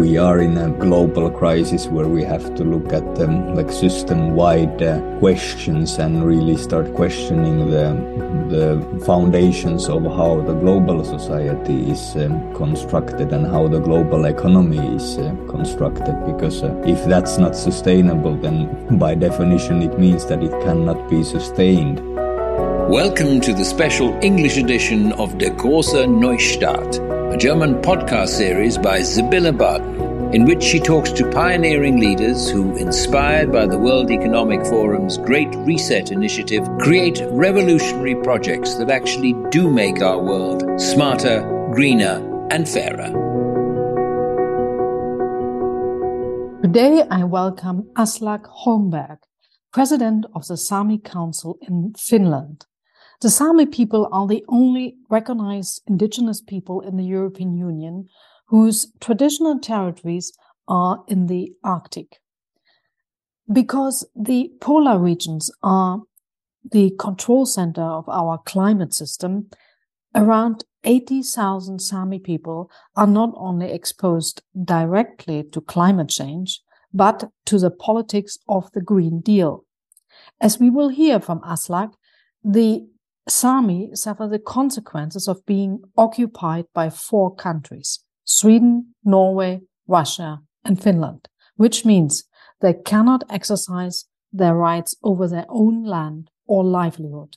we are in a global crisis where we have to look at um, like system-wide uh, questions and really start questioning the the foundations of how the global society is um, constructed and how the global economy is uh, constructed. Because uh, if that's not sustainable, then by definition it means that it cannot be sustained. Welcome to the special English edition of Der große Neustart, a German podcast series by Sibylle Barton, in which she talks to pioneering leaders who, inspired by the World Economic Forum's Great Reset initiative, create revolutionary projects that actually do make our world smarter, greener, and fairer. Today, I welcome Aslak Holmberg, President of the Sami Council in Finland. The Sami people are the only recognized indigenous people in the European Union whose traditional territories are in the Arctic. Because the polar regions are the control center of our climate system, around 80,000 Sami people are not only exposed directly to climate change, but to the politics of the Green Deal. As we will hear from Aslak, the Sami suffer the consequences of being occupied by four countries Sweden, Norway, Russia, and Finland, which means they cannot exercise their rights over their own land or livelihood.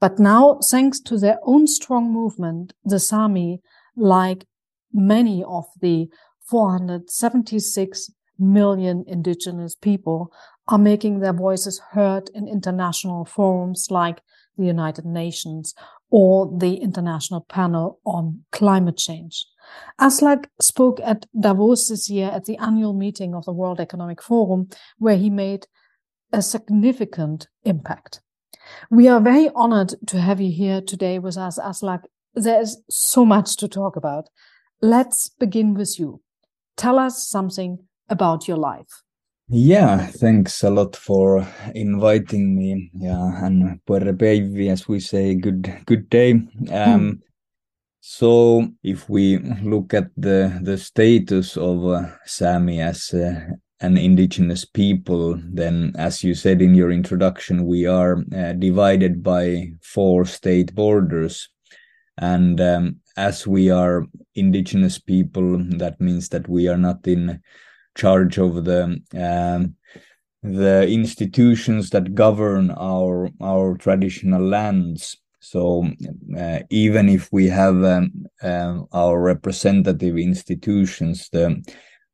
But now, thanks to their own strong movement, the Sami, like many of the 476 million indigenous people, are making their voices heard in international forums like the United Nations or the International Panel on Climate Change. Aslak spoke at Davos this year at the annual meeting of the World Economic Forum, where he made a significant impact. We are very honored to have you here today with us, Aslak. There is so much to talk about. Let's begin with you. Tell us something about your life. Yeah, thanks a lot for inviting me. Yeah, and buorre beaivi, as we say, good good day. Um, mm. So, if we look at the the status of uh, Sami as uh, an indigenous people, then, as you said in your introduction, we are uh, divided by four state borders, and um, as we are indigenous people, that means that we are not in charge of the um, the institutions that govern our our traditional lands. So uh, even if we have um, uh, our representative institutions, the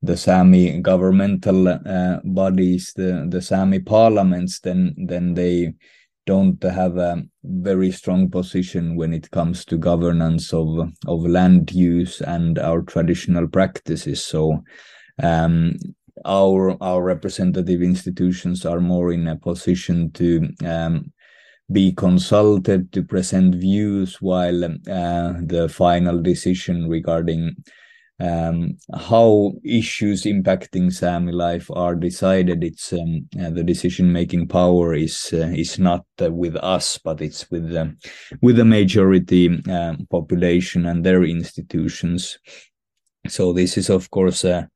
the Sami governmental uh, bodies, the the Sami parliaments, then then they don't have a very strong position when it comes to governance of of land use and our traditional practices. So um, our our representative institutions are more in a position to um, be consulted to present views while uh, the final decision regarding um, how issues impacting Sami life are decided. It's um, uh, the decision making power is uh, is not uh, with us, but it's with the with the majority um, population and their institutions. So this is of course a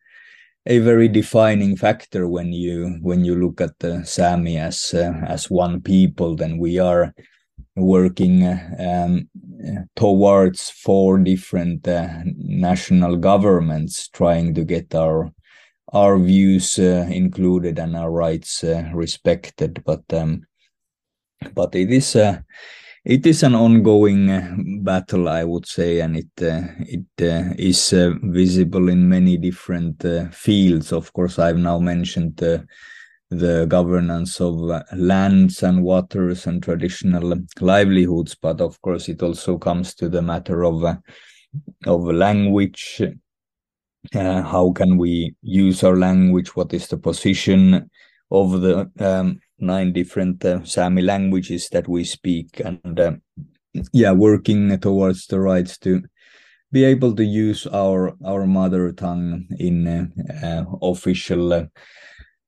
a very defining factor when you when you look at the Sami as uh, as one people. Then we are working um, towards four different uh, national governments, trying to get our our views uh, included and our rights uh, respected. But um, but it is uh, it is an ongoing uh, battle, I would say, and it uh, it uh, is uh, visible in many different uh, fields. Of course, I've now mentioned the governance of uh, lands and waters and traditional livelihoods, but of course, it also comes to the matter of of language. how can we use our language? What is the position of the um, nine different uh, Sami languages that we speak, and uh, yeah, working towards the rights to be able to use our our mother tongue in uh, official uh,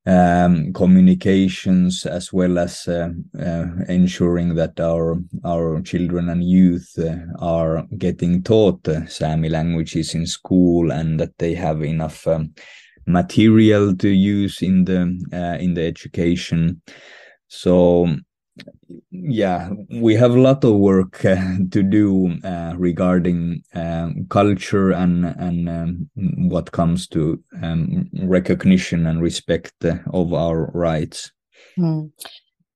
um, communications as well as uh, uh, ensuring that our our children and youth uh, are getting taught Sami languages in school and that they have enough um, material to use in the uh, in the education. So yeah, we have a lot of work uh, to do uh, regarding um, culture and and um, what comes to um, recognition and respect of our rights. Mm.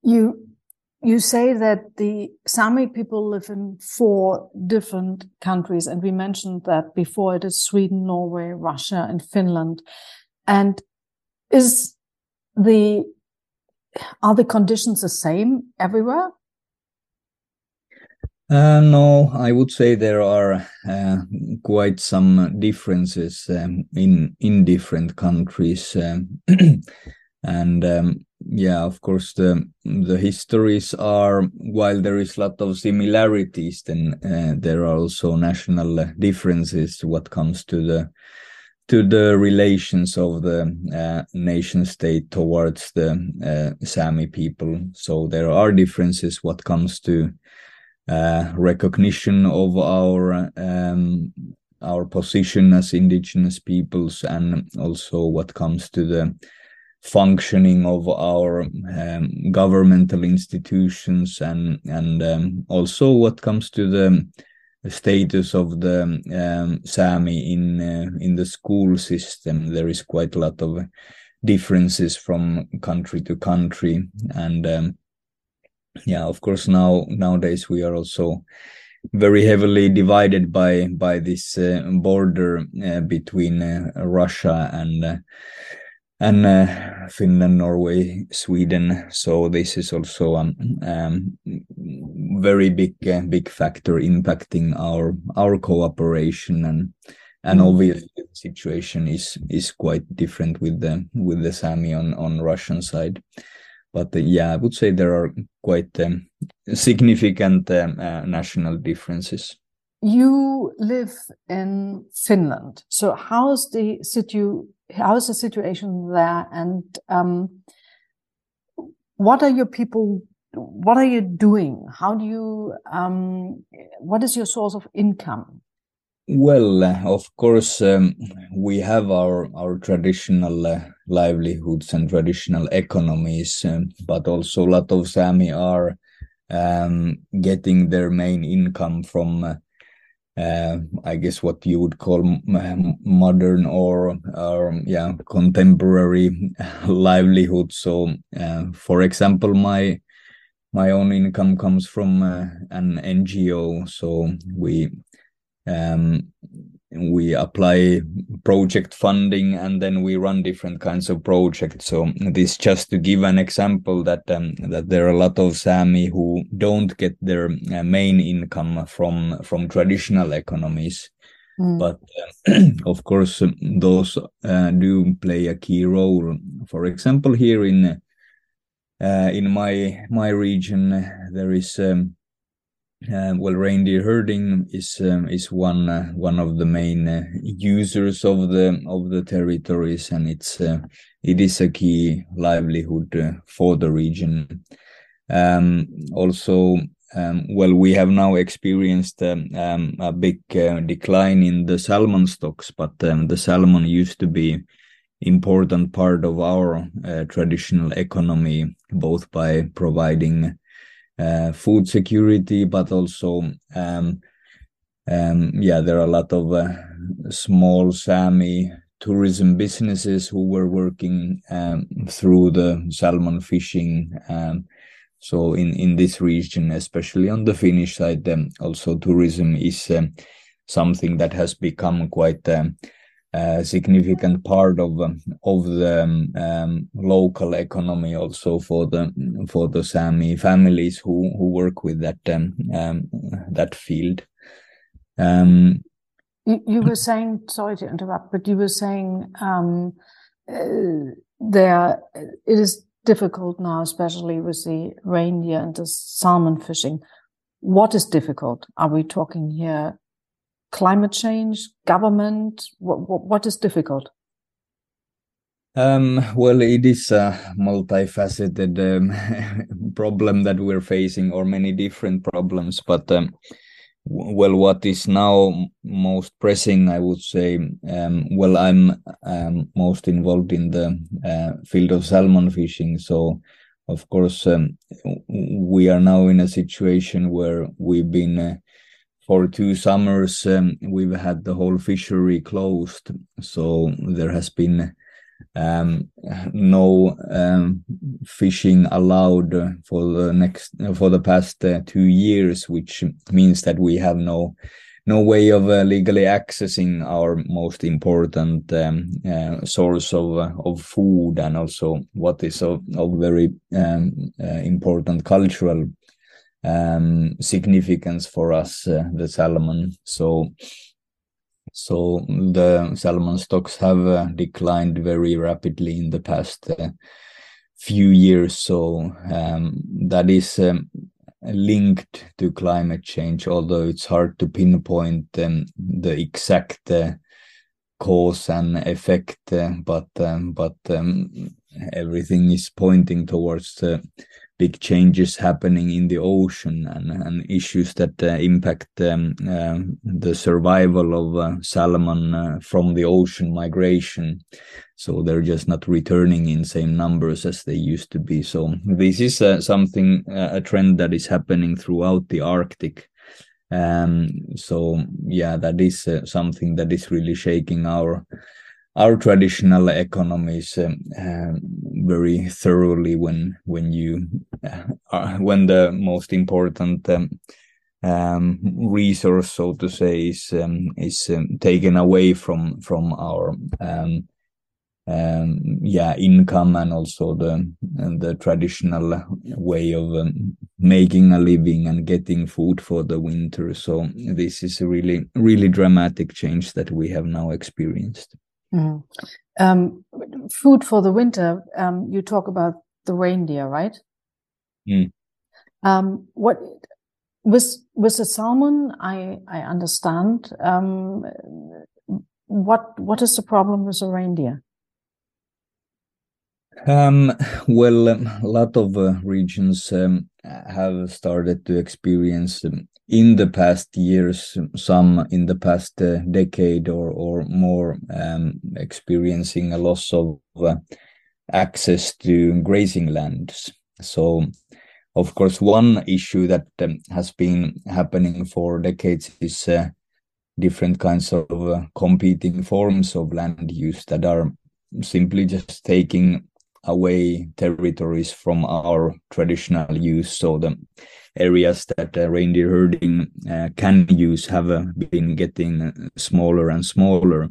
You you say that the Sami people live in four different countries, and we mentioned that before. It is Sweden, Norway, Russia, and Finland. And is the are the conditions the same everywhere? Uh, no, I would say there are uh, quite some differences um, in in different countries, um, and um, yeah, of course the the histories are while there is a lot of similarities, then uh, there are also national differences what comes to the to the relations of the uh, nation state towards the uh, Sami people. So there are differences what comes to uh, recognition of our um, our position as indigenous peoples, and also what comes to the functioning of our um, governmental institutions, and and um, also what comes to the status of the um, Sami in uh, in the school system. There is quite a lot of differences from country to country, and um, yeah, of course now nowadays we are also very heavily divided by by this uh, border uh, between uh, Russia and uh, and uh, Finland, Norway, Sweden. So this is also um, um, very big uh, big factor impacting our our cooperation and and mm. obviously the situation is is quite different with the with the Sami on on Russian side. But uh, yeah, I would say there are quite um, significant um, uh, national differences. You live in Finland, so how's the situ how's the situation there and um, what are your people what are you doing how do you um, what is your source of income well uh, of course um, we have our our traditional uh, livelihoods and traditional economies um, but also a lot of sami are um, getting their main income from uh, uh, I guess what you would call modern or, or yeah contemporary livelihood. So, uh, for example, my my own income comes from uh, an NGO. So we um, we apply project funding and then we run different kinds of projects so this just to give an example that um, that there are a lot of sami who don't get their uh, main income from from traditional economies mm. but uh, of course those uh, do play a key role for example here in uh, in my my region there is um, uh, well, reindeer herding is um, is one uh, one of the main uh, users of the of the territories, and it's uh, it is a key livelihood uh, for the region. Um, also, um, well, we have now experienced um, um, a big decline in the salmon stocks, but the salmon used to be important part of our traditional economy, both by providing uh, food security, but also um, um, yeah, there are a lot of uh, small Sami tourism businesses who were working um, through the salmon fishing. Um, so in in this region, especially on the Finnish side, um, also tourism is um, something that has become quite a significant part of um, of the um, um, local economy also for the for the Sami families who who work with that um, um that field. Um, you, you, were saying, sorry to interrupt, but you were saying um, uh, there it is difficult now, especially with the reindeer and the salmon fishing. What is difficult? Are we talking here climate change, government? What, what, what is difficult? Um, well, it is a multifaceted um, problem that we're facing, or many different problems. But um, well, what is now most pressing, I would say. Um, well, I'm um, most involved in the uh, field of salmon fishing, so of course um, we are now in a situation where we've been. Uh, for two summers, um, we've had the whole fishery closed, so there has been um, no um, fishing allowed for the next for the past uh, two years, which means that we have no no way of uh, legally accessing our most important um, uh, source of uh, of food and also what is of, of very um, uh, important cultural um, significance for us, uh, the salmon. So so the salmon stocks have uh, declined very rapidly in the past uh, few years. So um, that is um, linked to climate change, although it's hard to pinpoint um, the exact uh, cause and effect. Uh, but um, but um, everything is pointing towards big changes happening in the ocean and, and issues that uh, impact um, uh, the survival of uh, salmon uh, from the ocean migration. So they're just not returning in same numbers as they used to be. So this is uh, something, a trend that is happening throughout the Arctic. Um, so yeah, that is something that is really shaking our our traditional economies um, uh, very thoroughly when when you uh, when the most important um, um, resource, so to say, is um, is um, taken away from from our um, yeah income and also the the traditional way of making a living and getting food for the winter. So this is a really really dramatic change that we have now experienced. Mm. Um, food for the winter. Um, you talk about the reindeer, right? Mm. Um, what with with the salmon? I I understand. Um, what what is the problem with the reindeer? Um, well, um, a lot of uh, regions um, have started to experience um, in the past years, some in the past uh, decade or or more, um, experiencing a loss of uh, access to grazing lands. So, of course, one issue that um, has been happening for decades is uh, different kinds of uh, competing forms of land use that are simply just taking away territories from our traditional use. So the areas that uh, reindeer herding uh, can use have uh, been getting smaller and smaller.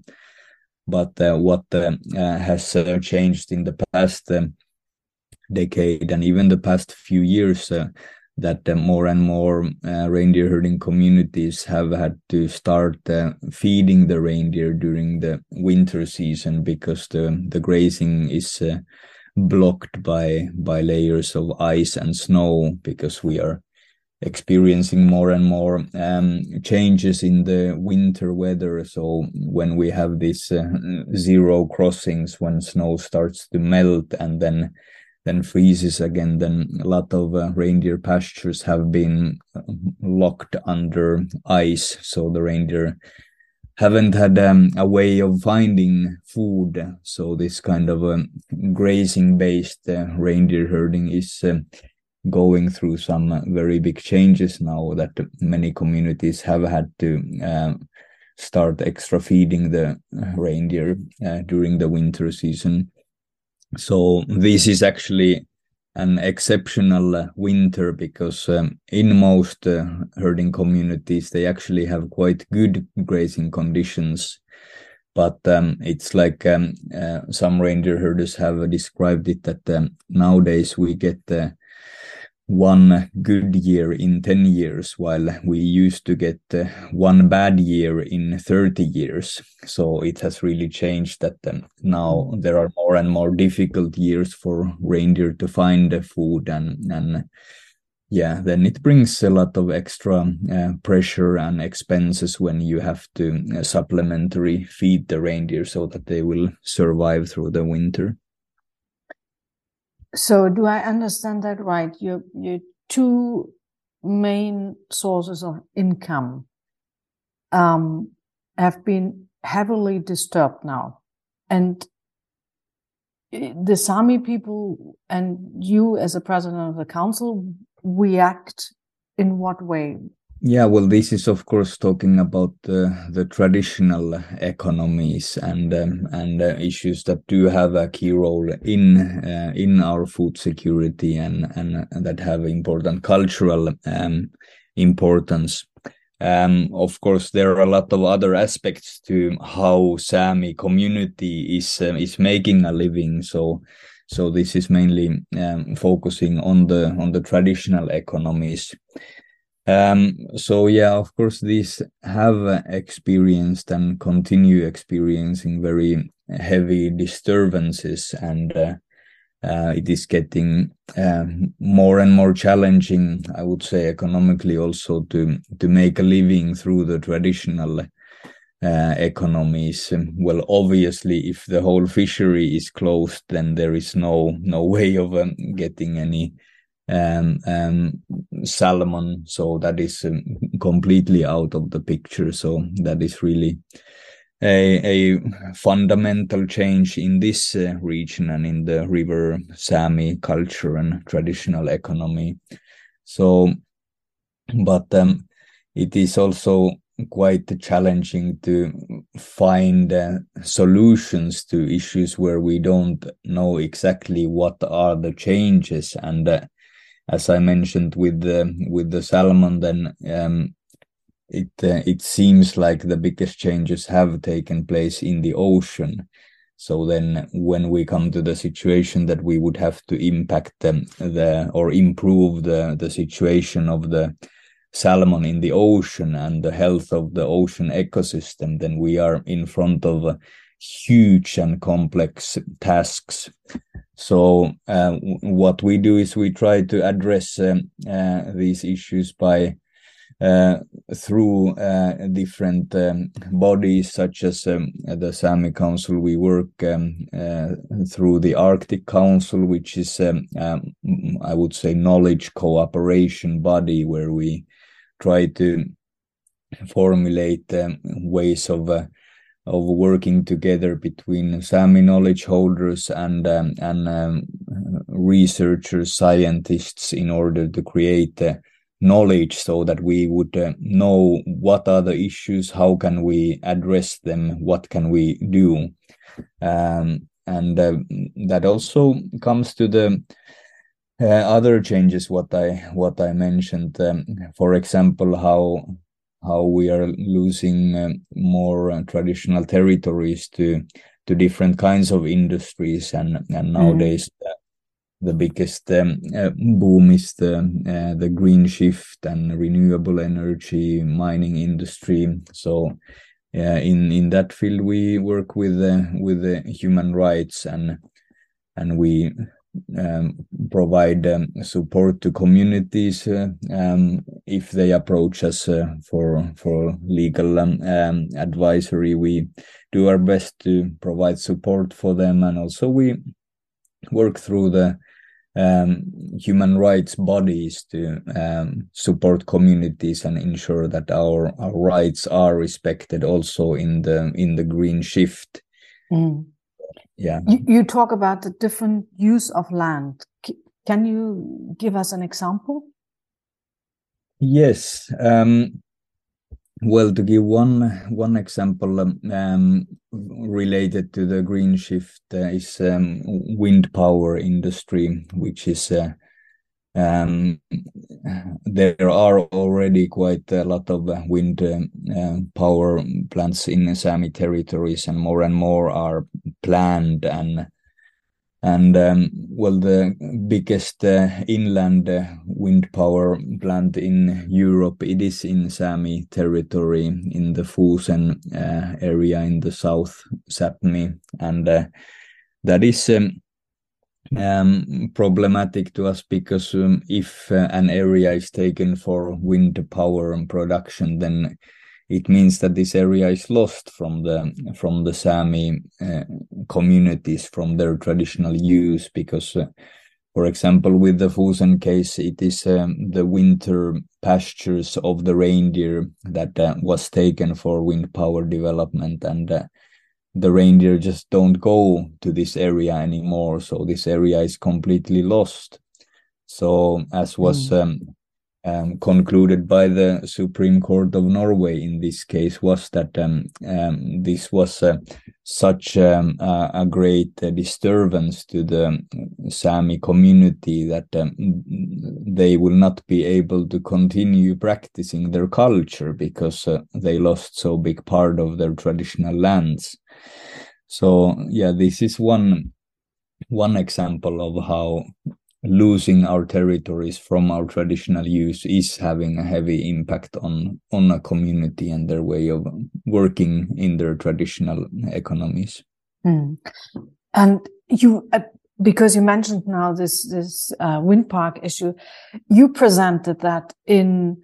But uh, what uh, uh, has changed in the past decade and even the past few years that uh, more and more uh, reindeer herding communities have had to start uh, feeding the reindeer during the winter season because the the grazing is blocked by by layers of ice and snow because we are experiencing more and more um, changes in the winter weather. So when we have these uh, zero crossings, when snow starts to melt and then then freezes again, then a lot of uh, reindeer pastures have been uh, locked under ice. So the reindeer haven't had um, a way of finding food. So this kind of um, grazing based uh, reindeer herding is um, going through some very big changes now that many communities have had to uh, start extra feeding the reindeer uh, during the winter season. So this is actually an exceptional winter because um, in most uh, herding communities they actually have quite good grazing conditions. But um, it's like um, uh, some reindeer herders have described it that um, nowadays we get uh, one good year in 10 years while we used to get uh, one bad year in 30 years so it has really changed that um, now there are more and more difficult years for reindeer to find food and and yeah, then it brings a lot of extra uh, pressure and expenses when you have to uh, supplementary feed the reindeer so that they will survive through the winter. So, do I understand that right? Your your two main sources of income um, have been heavily disturbed now, and eh, the Sami people and you as a president of the council react in what way? Yeah, well, this is of course talking about the the traditional economies and um, and uh, issues that do have a key role in uh, in our food security and, and and that have important cultural um, importance. Um, of course, there are a lot of other aspects to how Sami community is uh, is making a living. So so this is mainly um, focusing on the on the traditional economies. Um, so yeah, of course, these have experienced and continue experiencing very heavy disturbances, and uh, uh, it is getting uh, more and more challenging. I would say economically also to to make a living through the traditional uh, economies. Well, obviously, if the whole fishery is closed, then there is no no way of um, getting any um, um, salmon. So that is um, completely out of the picture. So that is really a, a fundamental change in this uh, region and in the river Sami culture and traditional economy. So, but um, it is also quite challenging to find uh, solutions to issues where we don't know exactly what are the changes and uh, as i mentioned with the with the salmon then um, it uh, it seems like the biggest changes have taken place in the ocean so then when we come to the situation that we would have to impact the, the or improve the the situation of the salmon in the ocean and the health of the ocean ecosystem, then we are in front of huge and complex tasks. So uh, what we do is we try to address um, uh, these issues by uh, through uh, different um, bodies such as um, the Sami Council. We work um, uh, through the Arctic Council, which is um, um, I would say knowledge cooperation body where we try to formulate ways of uh, of working together between Sami knowledge holders and um, and um, researchers, scientists, in order to create uh, knowledge, so that we would uh, know what are the issues, how can we address them, what can we do, um, and uh, that also comes to the uh, other changes what i what i mentioned um, for example how how we are losing um, more uh, traditional territories to to different kinds of industries and and mm. nowadays mm. the biggest um, uh, boom is the uh, the green shift and renewable energy mining industry so in in that field we work with uh, with human rights and and we um, provide um, support to communities uh, um, if they approach us uh, for for legal um, um, advisory. We do our best to provide support for them, and also we work through the um, human rights bodies to support communities and ensure that our, our rights are respected also in the in the green shift. Mm yeah. You, you talk about the different use of land. Can you give us an example? Yes um, well to give one one example um, um related to the green shift uh, is um, wind power industry which is uh, um, there are already quite a lot of wind uh, power plants in Sami territories, and more and more are planned. And and um, well, the biggest uh, inland uh, wind power plant in Europe it is in Sami territory in the Fosen uh, area in the South Sapmi, and uh, that is. Um, um, problematic to us because um, if uh, an area is taken for wind power and production, then it means that this area is lost from the from the Sami uh, communities from their traditional use because. Uh, for example, with the Fosen case, it is um, the winter pastures of the reindeer that uh, was taken for wind power development, and uh, the reindeer just don't go to this area anymore. So this area is completely lost. So, as was mm. um, um, concluded by the Supreme Court of Norway in this case was that um, um, this was uh, such um, a great uh, disturbance to the Sami community that um, they will not be able to continue practicing their culture because uh, they lost so big part of their traditional lands. So yeah, this is one one example of how losing our territories from our traditional use is having a heavy impact on on a community and their way of working in their traditional economies mm. and you uh, because you mentioned now this this uh, wind park issue you presented that in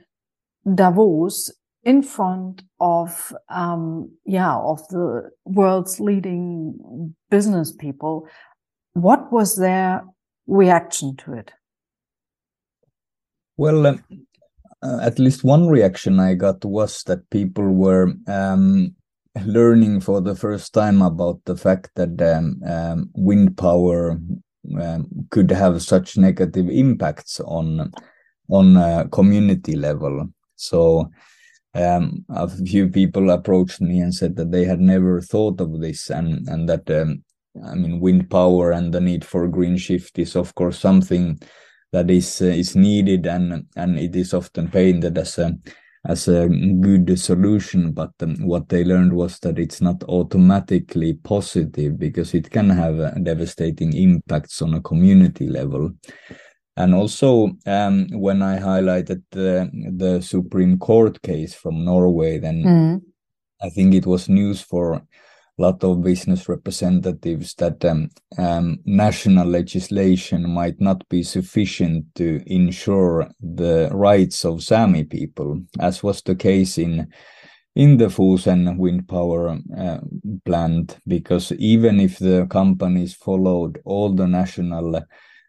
davos in front of um yeah of the world's leading business people what was their reaction to it? Well, um, uh, at least one reaction I got was that people were um, learning for the first time about the fact that um, um wind power um, could have such negative impacts on on a community level. So um, a few people approached me and said that they had never thought of this and and that um, I mean, wind power and the need for green shift is, of course, something that is uh, is needed, and and it is often painted as a as a good solution. But um, what they learned was that it's not automatically positive because it can have uh, devastating impacts on a community level. And also, um, when I highlighted the the Supreme Court case from Norway, then mm. I think it was news for a lot of business representatives that um, um, national legislation might not be sufficient to ensure the rights of Sami people, as was the case in in the Fosen wind power uh, plant, because even if the companies followed all the national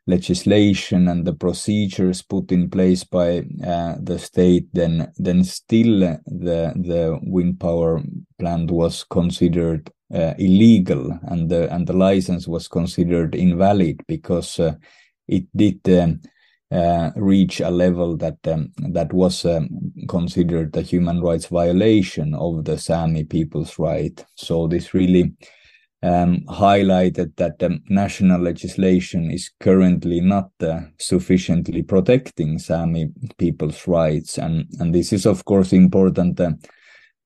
legislation and the procedures put in place by uh, the state, then then still the the wind power plant was considered uh, illegal and the and the license was considered invalid because uh, it did um, uh, reach a level that um, that was um, considered a human rights violation of the Sami people's right. So this really um, highlighted that the national legislation is currently not uh, sufficiently protecting Sami people's rights, and and this is of course important. Uh,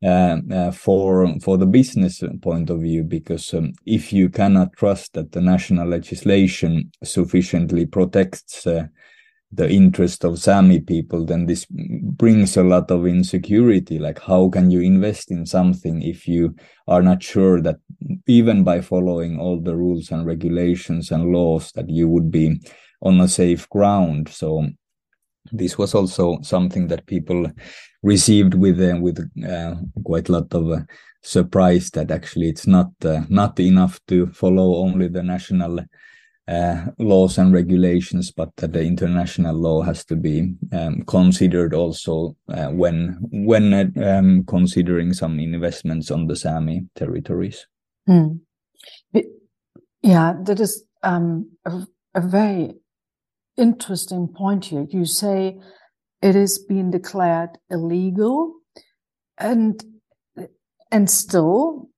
uh, uh, for for the business point of view because um, if you cannot trust that the national legislation sufficiently protects uh, the interest of Sami people, then this brings a lot of insecurity. Like, how can you invest in something if you are not sure that even by following all the rules and regulations and laws that you would be on a safe ground? So this was also something that people received with uh, with uh, quite a lot of uh, surprise that actually it's not uh, not enough to follow only the national uh, laws and regulations, but that the international law has to be um, considered also uh, when when um, considering some investments on the Sami territories. Hmm. Yeah, that is um, a, a very interesting point here. You say it is being declared illegal and and still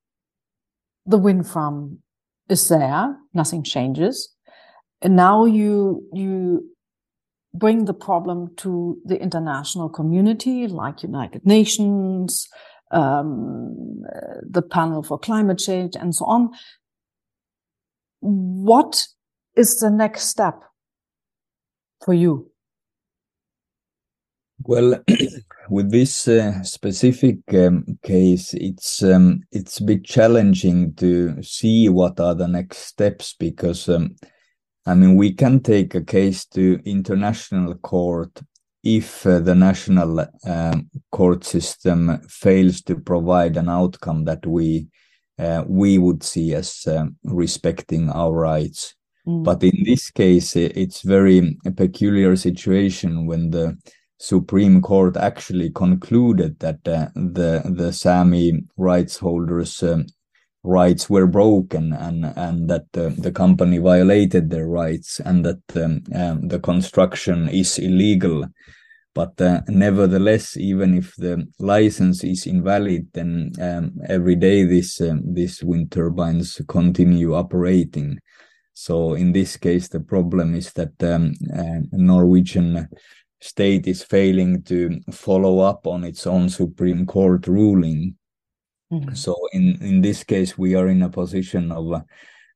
the wind farm is there nothing changes and now you you bring the problem to the international community like united nations um, the panel for climate change and so on. What is the next step for you? Well, with this uh, specific um, case, it's um, it's a bit challenging to see what are the next steps because um, I mean, we can take a case to international court if uh, the national uh, court system fails to provide an outcome that we uh, we would see as um, respecting our rights. Mm. But in this case, it's very a peculiar situation when the Supreme Court actually concluded that uh, the the Sami rights holders um, rights were broken and and that the, the company violated their rights and that um, um, the construction is illegal. But uh, nevertheless even if the license is invalid then um, every day this um, these wind turbines continue operating. So in this case the problem is that um, uh, norwegian state is failing to follow up on its own supreme court ruling Mm-hmm. So in in this case, we are in a position of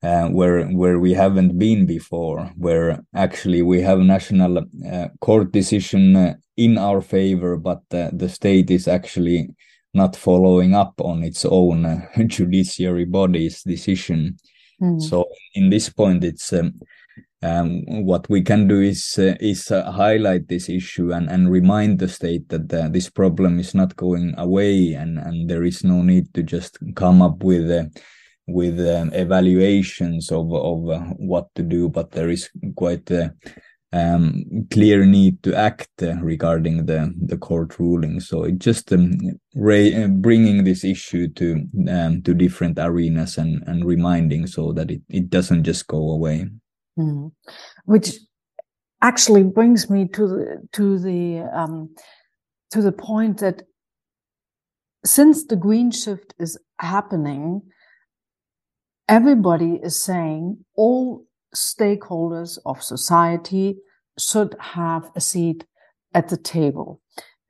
uh, where where we haven't been before, where actually we have national uh, court decision uh, in our favor, but uh, the state is actually not following up on its own uh, judiciary body's decision. Mm. So in this point, it's um, um, what we can do is uh, is uh, highlight this issue and, and remind the state that uh, this problem is not going away and, and there is no need to just come up with uh, with um, evaluations of of uh, what to do, but there is quite a um, clear need to act uh, regarding the the court ruling. So it just um, bringing this issue to um, to different arenas and and reminding so that it, it doesn't just go away. Mm. Which actually brings me to the to the um, to the point that since the green shift is happening, everybody is saying all stakeholders of society should have a seat at the table.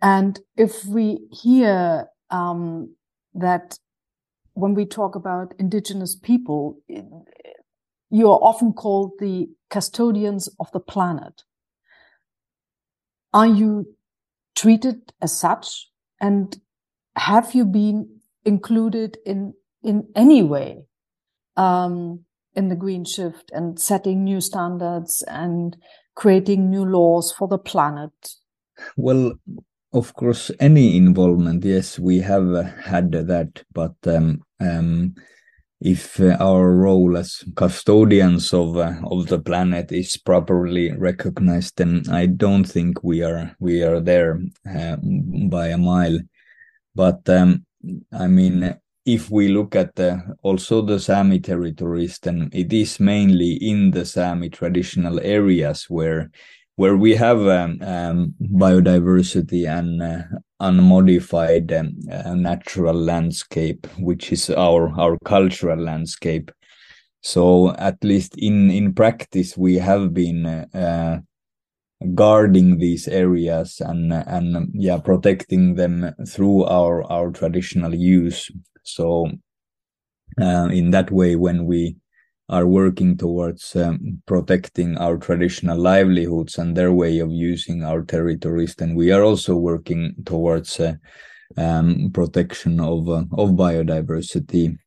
And if we hear um, that when we talk about indigenous people, you are often called the custodians of the planet. Are you treated as such? And have you been included in, in any way, um, in the green shift and setting new standards and creating new laws for the planet? Well, of course, any involvement, yes, we have had that, but um, um, if uh, our role as custodians of uh, of the planet is properly recognized then i don't think we are we are there uh, by a mile. But um, i mean if we look at the, also the Sami territories, then it is mainly in the Sami traditional areas where where we have um, um, biodiversity and uh, unmodified um, uh, natural landscape, which is our our cultural landscape. So at least in in practice, we have been uh, guarding these areas and and yeah protecting them through our our traditional use. So uh, in that way, when we are working towards um, protecting our traditional livelihoods and their way of using our territories, then we are also working towards uh, um, protection of uh, of biodiversity.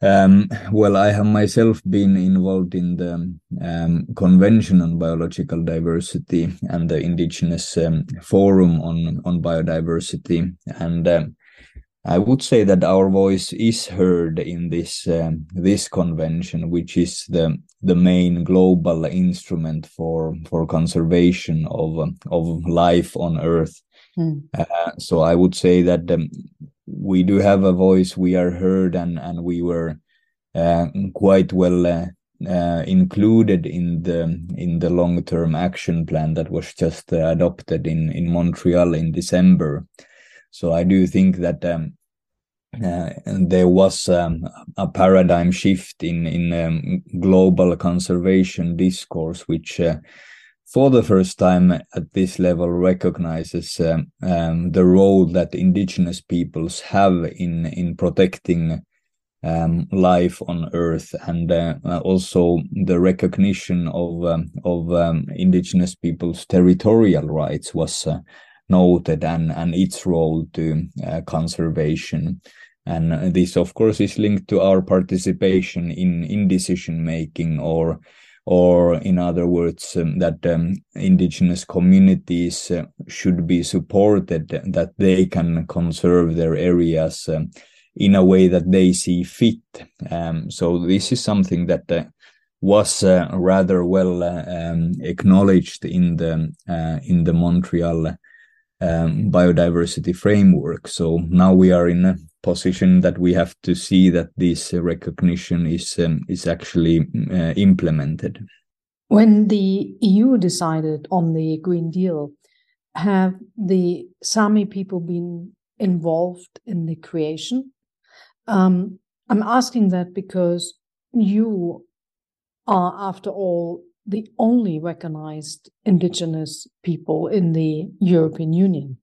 Um, well, I have myself been involved in the um, Convention on Biological Diversity and the Indigenous um, Forum on on Biodiversity, and um, I would say that our voice is heard in this um, this convention, which is the the main global instrument for for conservation of of life on Earth. Mm. Uh, so I would say that um, we do have a voice. We are heard, and and we were uh, quite well. Uh, uh, included in the in the long term action plan that was just uh, adopted in in Montreal in December. So I do think that um, uh, there was um, a paradigm shift in in um, global conservation discourse, which uh, for the first time at this level recognizes um, um the role that indigenous peoples have in in protecting um, life on Earth, and uh, also the recognition of um, of indigenous peoples' territorial rights was uh, noted and, and its role to uh, conservation. And this, of course, is linked to our participation in, in decision making or or in other words, um, that um, indigenous communities uh, should be supported, that they can conserve their areas um, in a way that they see fit. Um, so this is something that uh, was uh, rather well uh, um, acknowledged in the uh, in the Montreal um, biodiversity framework. So now we are in a position that we have to see that this recognition is um, is actually uh, implemented. When the EU decided on the Green Deal, have the Sami people been involved in the creation? Um, I'm asking that because you are, after all, the only recognized indigenous people in the European Union.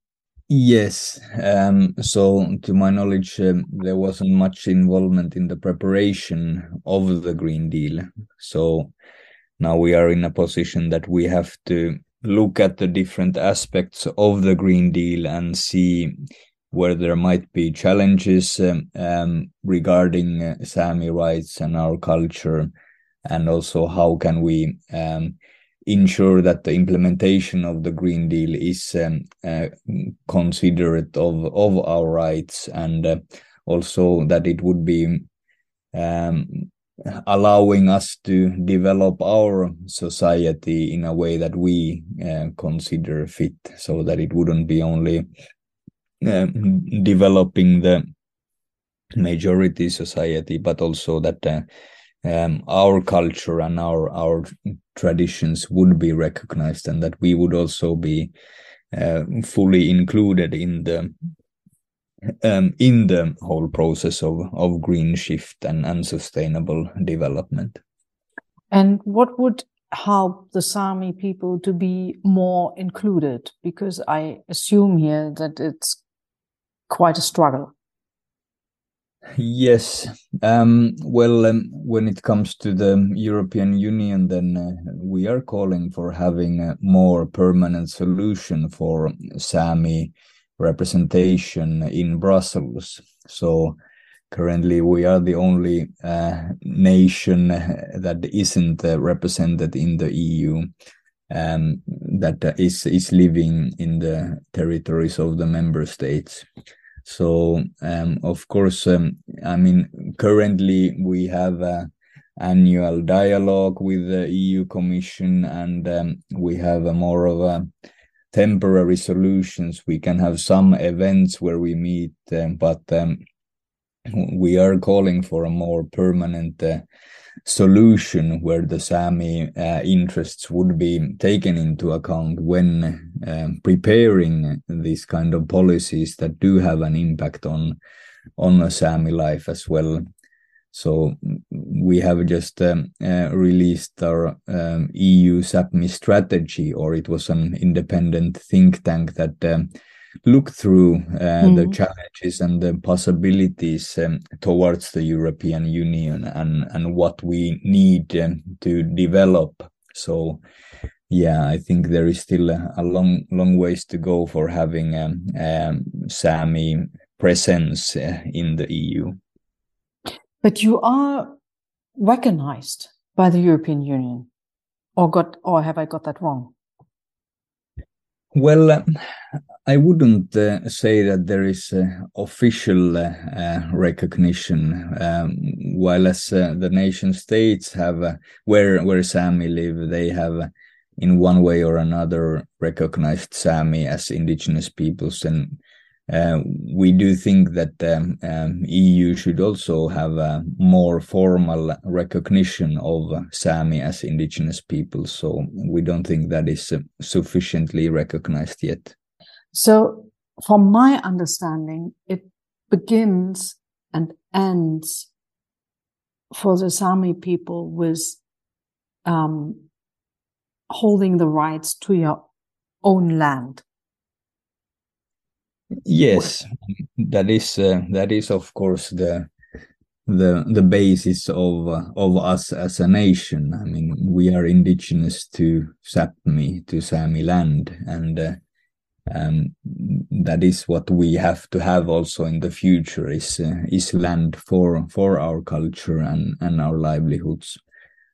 Yes. Um, so, to my knowledge, um, there wasn't much involvement in the preparation of the Green Deal. So, now we are in a position that we have to look at the different aspects of the Green Deal and see where there might be challenges um, um, regarding uh, Sami rights and our culture, and also how can we um, ensure that the implementation of the Green Deal is um, uh, considerate of of our rights, and uh, also that it would be um, allowing us to develop our society in a way that we uh, consider fit, so that it wouldn't be only uh, developing the majority society, but also that uh, um, our culture and our our traditions would be recognized, and that we would also be uh, fully included in the um, in the whole process of of green shift and, and sustainable development. And what would help the Sami people to be more included? Because I assume here that it's quite a struggle. Yes. Um, well, um, when it comes to the European Union, then uh, we are calling for having a more permanent solution for Sami representation in Brussels. So currently, we are the only uh, nation that isn't uh, represented in the EU. Um, that is is living in the territories of the member states. So, um, of course, um, I mean, currently we have a annual dialogue with the EU Commission, and um, we have a more of a temporary solutions. We can have some events where we meet, um, but um, we are calling for a more permanent uh, solution where the Sami uh, interests would be taken into account when uh, preparing these kind of policies that do have an impact on on a Sami life as well. So we have just um, uh, released our um, EU Sapmi strategy, or it was an independent think tank that um, look through uh, mm. the challenges and the possibilities um, towards the European Union and and what we need um, to develop. So, yeah, I think there is still a, a long long ways to go for having um, um, Sami presence uh, in the EU. But you are recognized by the European Union, or got or have I got that wrong? Well, uh, I wouldn't uh, say that there is uh, official uh, uh recognition, um, while as uh, the nation states have where where Sami live, they have in one way or another recognized Sami as indigenous peoples, and we do think that the um, um EU should also have a more formal recognition of Sami as indigenous people. So we don't think that is uh, sufficiently recognized yet. So, from my understanding, it begins and ends for the Sami people with um, holding the rights to your own land Yes, that is uh, that is of course the the the basis of uh, of us as a nation. I mean, we are indigenous to Sapmi, to Sami land, and uh, um, that is what we have to have also in the future is uh, is land for for our culture and and our livelihoods.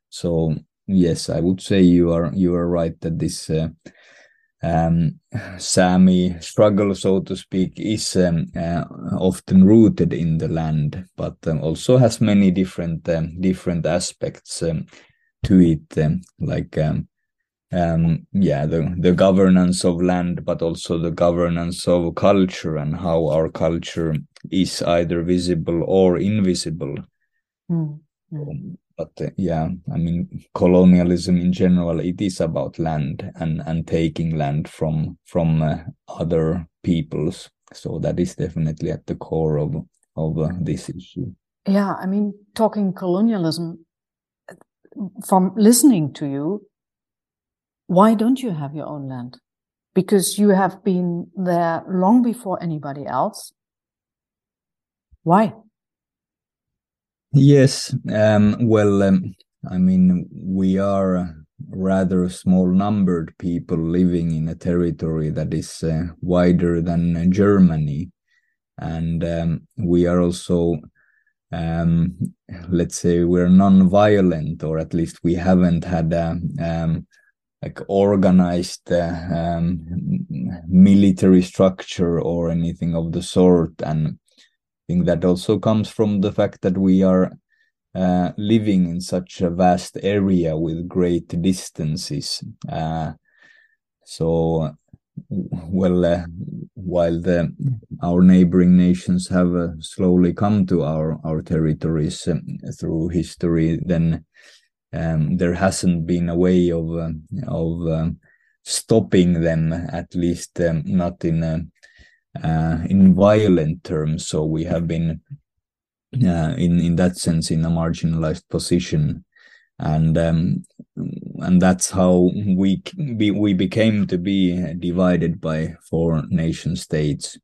So yes, I would say you are you are right that this uh, um, Sami struggle, so to speak, is um, uh, often rooted in the land, but um, also has many different um, different aspects um, to it, um, like yeah, the the governance of land, but also the governance of culture and how our culture is either visible or invisible. Mm. Mm but uh, yeah i mean colonialism in general it is about land and and taking land from from uh, other peoples. So that is definitely at the core of of uh, this issue. Yeah i mean talking colonialism from listening to you why don't you have your own land? Because you have been there long before anybody else. Why Yes. Um, well, um, I mean, we are rather small numbered people living in a territory that is uh, wider than Germany. And um, we are also, um, let's say, we're non violent, or at least we haven't had a um, like organized uh, um, military structure or anything of the sort. And think that also comes from the fact that we are uh, living in such a vast area with great distances. Uh, so, well, uh, while the our neighboring nations have uh, slowly come to our our territories um, through history, then um, there hasn't been a way of uh, of um, stopping them, at least um, not in a uh, in violent terms. So we have been, uh, in in that sense, in a marginalized position, and um, and that's how we be, we became to be divided by four nation states.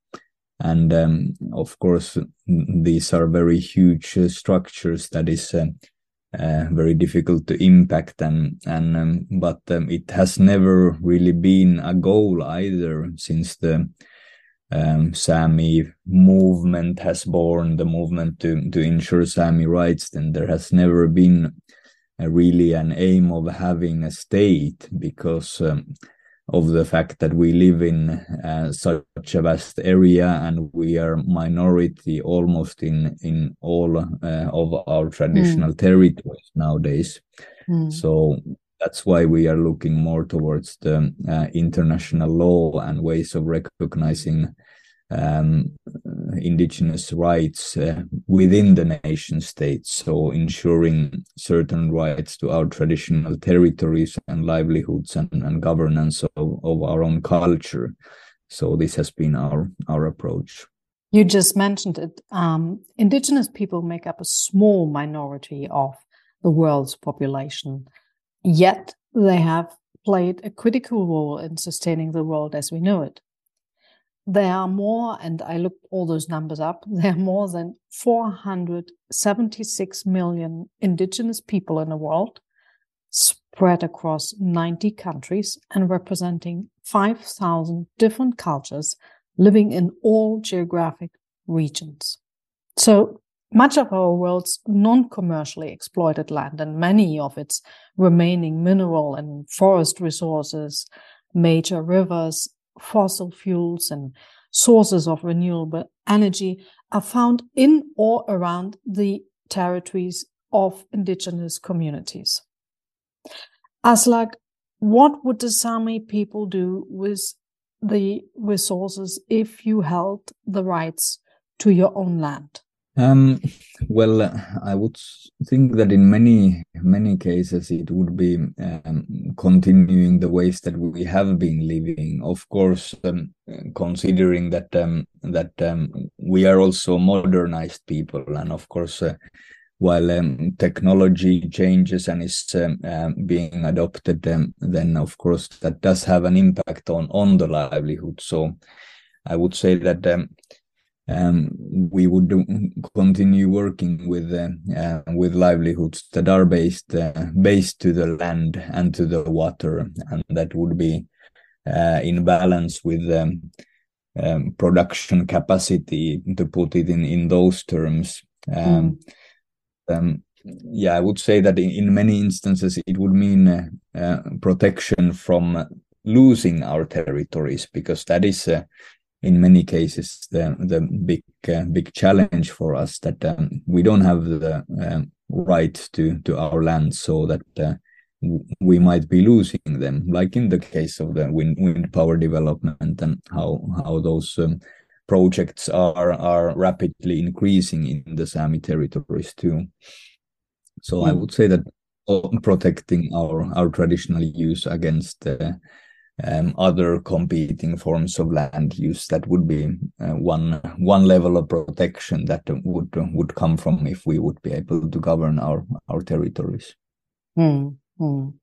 And um, of course, these are very huge uh, structures that is uh, uh, very difficult to impact and and um, but um, it has never really been a goal either since the um, Sami movement has born, the movement to, to ensure Sami rights, then there has never been a, really an aim of having a state because um, of the fact that we live in uh, such a vast area and we are minority almost in in all uh, of our traditional mm. territories nowadays. Mm. So that's why we are looking more towards the uh, international law and ways of recognizing um, indigenous rights uh, within the nation states. So ensuring certain rights to our traditional territories and livelihoods and, and governance of, of our own culture. So this has been our our approach. You just mentioned it. Um, indigenous people make up a small minority of the world's population Yet they have played a critical role in sustaining the world as we know it. There are more, and I looked all those numbers up, there are more than 476 million indigenous people in the world, spread across 90 countries and representing 5,000 different cultures living in all geographic regions. So much of our world's non-commercially exploited land and many of its remaining mineral and forest resources, major rivers, fossil fuels, and sources of renewable energy are found in or around the territories of indigenous communities. Aslak, what would the Sami people do with the resources if you held the rights to your own land? Um, well, I would think that in many many cases it would be um, continuing the ways that we have been living. Of course, um, considering that um, that um, we are also modernized people, and of course, uh, while um, technology changes and is being adopted, then of course that does have an impact on on the livelihood. So, I would say that we would continue working with uh, uh, with livelihoods that are based uh, based to the land and to the water, and that would be uh, in balance with um, um, production capacity to put it in in those terms. Mm. yeah, I would say that in, in many instances it would mean uh, uh, protection from losing our territories because that is uh, in many cases the the big uh, big challenge for us that um, we don't have the um, right to to our land so that uh, we might be losing them like in the case of the wind, wind power development and how how those um, projects are are rapidly increasing in the Sami territories too so mm. i hmm. would say that protecting our our traditional use against uh, um, other competing forms of land use that would be uh, one one level of protection that would would come from if we would be able to govern our our territories. Mm, mm.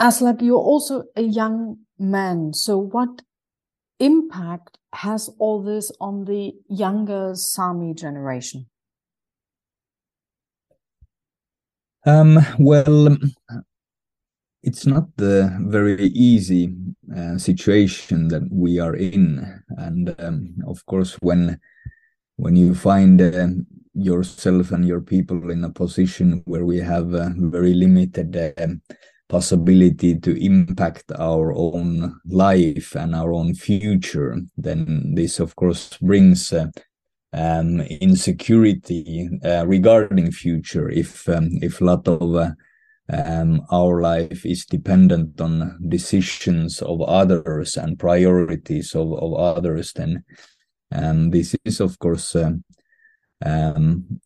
Aslak, you're also a young man. So, what impact has all this on the younger Sami generation? Um, well, it's not the very easy uh, situation that we are in. And um, of course when when you find uh, yourself and your people in a position where we have a very limited uh, possibility to impact our own life and our own future then this of course brings uh, um, insecurity uh, regarding future. If um, if a lot of uh, um, our life is dependent on decisions of others and priorities of, of others, then um, this is, of course, uh, um,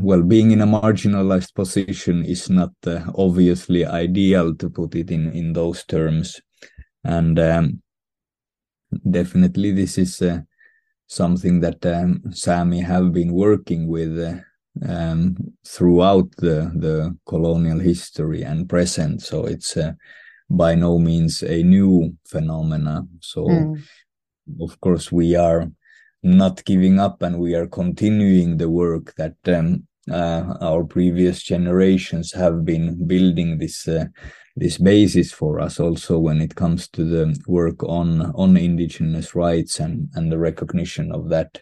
well, being in a marginalized position is not uh, obviously ideal to put it in, in those terms. And um, definitely, this is uh, something that um, Sami have been working with uh, um, throughout the the colonial history and present. So it's uh, by no means a new phenomena. So mm. of course we are not giving up and we are continuing the work that um, uh, our previous generations have been building this uh, this basis for us also when it comes to the work on on indigenous rights and and the recognition of that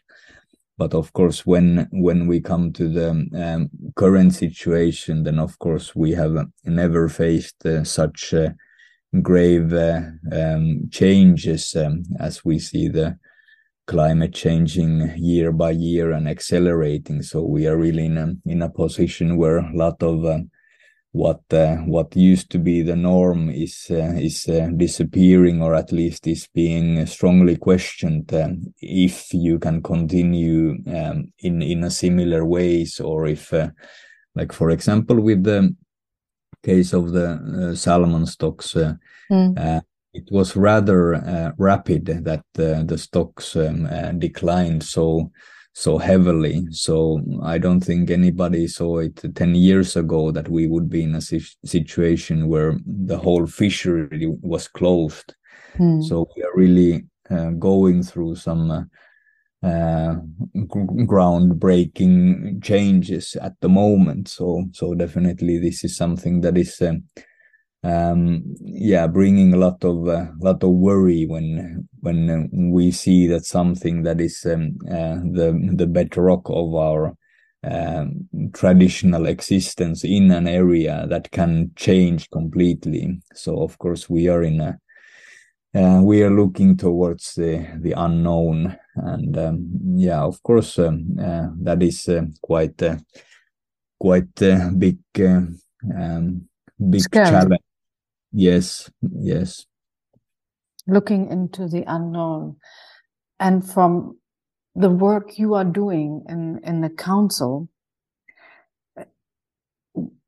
but of course when when we come to the um, current situation then of course we have never faced uh, such uh, grave uh, um, changes um, as we see the climate changing year by year and accelerating. So we are really in a in a position where a lot of uh, what uh, what used to be the norm is uh, is uh, disappearing or at least is being strongly questioned um, if you can continue um, in in a similar ways or if uh, like for example with the case of the uh, salmon stocks uh, mm. it was rather rapid that the stocks um, declined so so heavily. So I don't think anybody saw it 10 years ago that we would be in a situation where the whole fishery was closed. Hmm. So we are really uh, going through some uh, uh, groundbreaking changes at the moment. So so definitely this is something that is um, um, yeah, bringing a lot of uh, lot of worry when when uh, we see that something that is um, uh, the the bedrock of our um, traditional existence in an area that can change completely. So of course we are in a uh, we are looking towards the the unknown, and um, yeah, of course um, uh, that is uh, quite quite big um, big Scary. challenge Yes, yes. Looking into the unknown. And from the work you are doing in, in the council,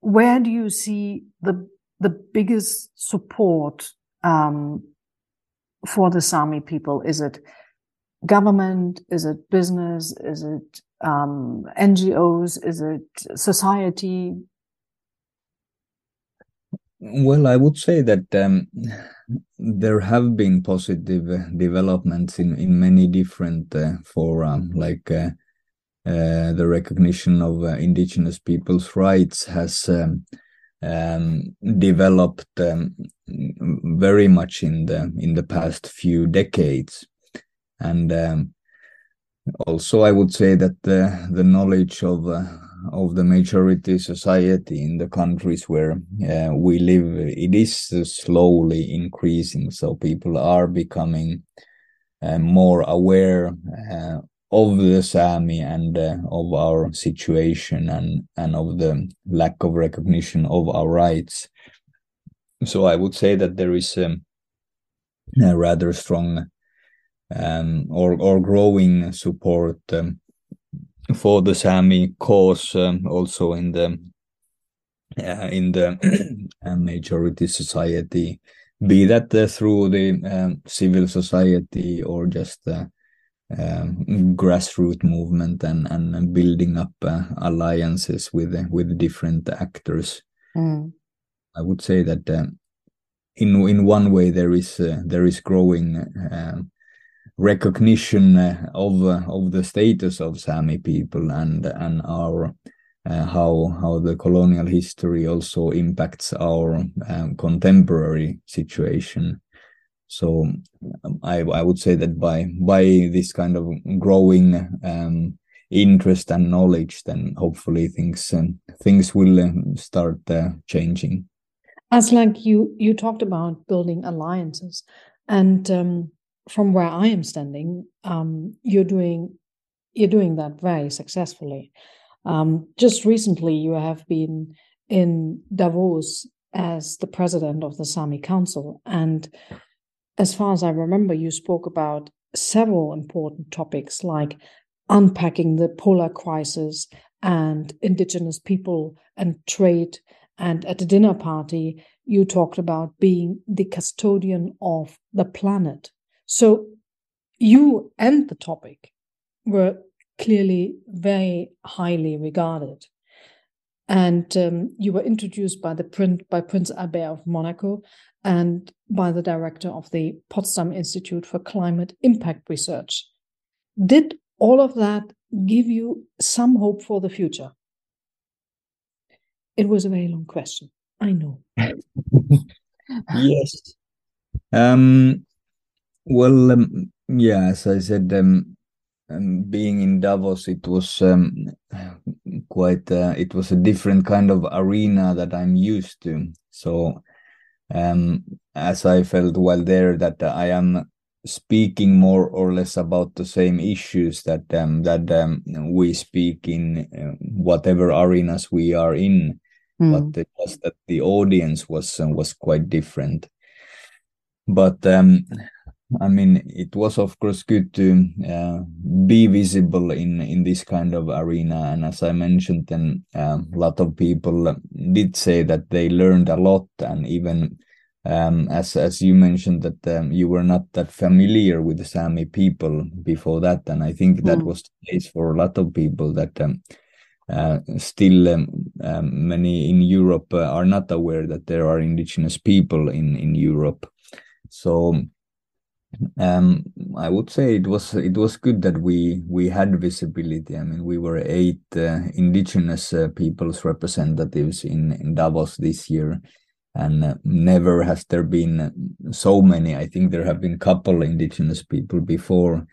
where do you see the the biggest support um, for the Sami people? Is it government? Is it business? Is it um, NGOs? Is it society? Well, I would say that um, there have been positive uh, developments in, in many different uh, fora, like uh, uh, the recognition of uh, indigenous people's rights has um, um, developed um, very much in the in the past few decades, and um, also I would say that the the knowledge of uh, of the majority society in the countries where uh, we live, it is slowly increasing. So people are becoming uh, more aware uh, of the Sami and uh, of our situation and and of the lack of recognition of our rights. So I would say that there is um, a rather strong um, or or growing support um, for the Sami cause um, also in the uh, in the majority society, be that uh, through the um, civil society or just uh, um, grassroots movement and and building up uh, alliances with with different actors. Mm. I would say that uh, in in one way there is uh, there is growing um, recognition uh, of uh, of the status of Sami people and and our uh, how how the colonial history also impacts our um, contemporary situation. So um, I I would say that by by this kind of growing um, interest and knowledge, then hopefully things um, things will uh, start uh, changing. As like you you talked about building alliances, and um, from where I am standing, um, you're doing you're doing that very successfully. Um, just recently, you have been in Davos as the president of the Sami Council, and as far as I remember, you spoke about several important topics like unpacking the polar crisis and indigenous people and trade. And at the dinner party, you talked about being the custodian of the planet. So you and the topic were clearly very highly regarded. And um, you were introduced by the print by Prince Albert of Monaco and by the director of the Potsdam Institute for Climate Impact Research. Did all of that give you some hope for the future? It was a very long question. I know. yes. Um, well, um, yeah, as I said, um, um, being in Davos, it was um, quite. Uh, it was a different kind of arena that I'm used to. So, um, as I felt while there, that I am speaking more or less about the same issues that um, that um, we speak in uh, whatever arenas we are in, mm. but just that the audience was uh, was quite different. But um, I mean, it was of course good to uh, be visible in in this kind of arena, and as I mentioned, then uh, a lot of people did say that they learned a lot, and even um, as as you mentioned that um, you were not that familiar with the Sami people before that, and I think that mm. was the case for a lot of people that. Um, uh, still, um, um, many in Europe uh, are not aware that there are indigenous people in in Europe. So um, I would say it was it was good that we we had visibility. I mean, we were eight uh, indigenous uh, people's representatives in in Davos this year, and uh, never has there been so many. I think there have been couple indigenous people before,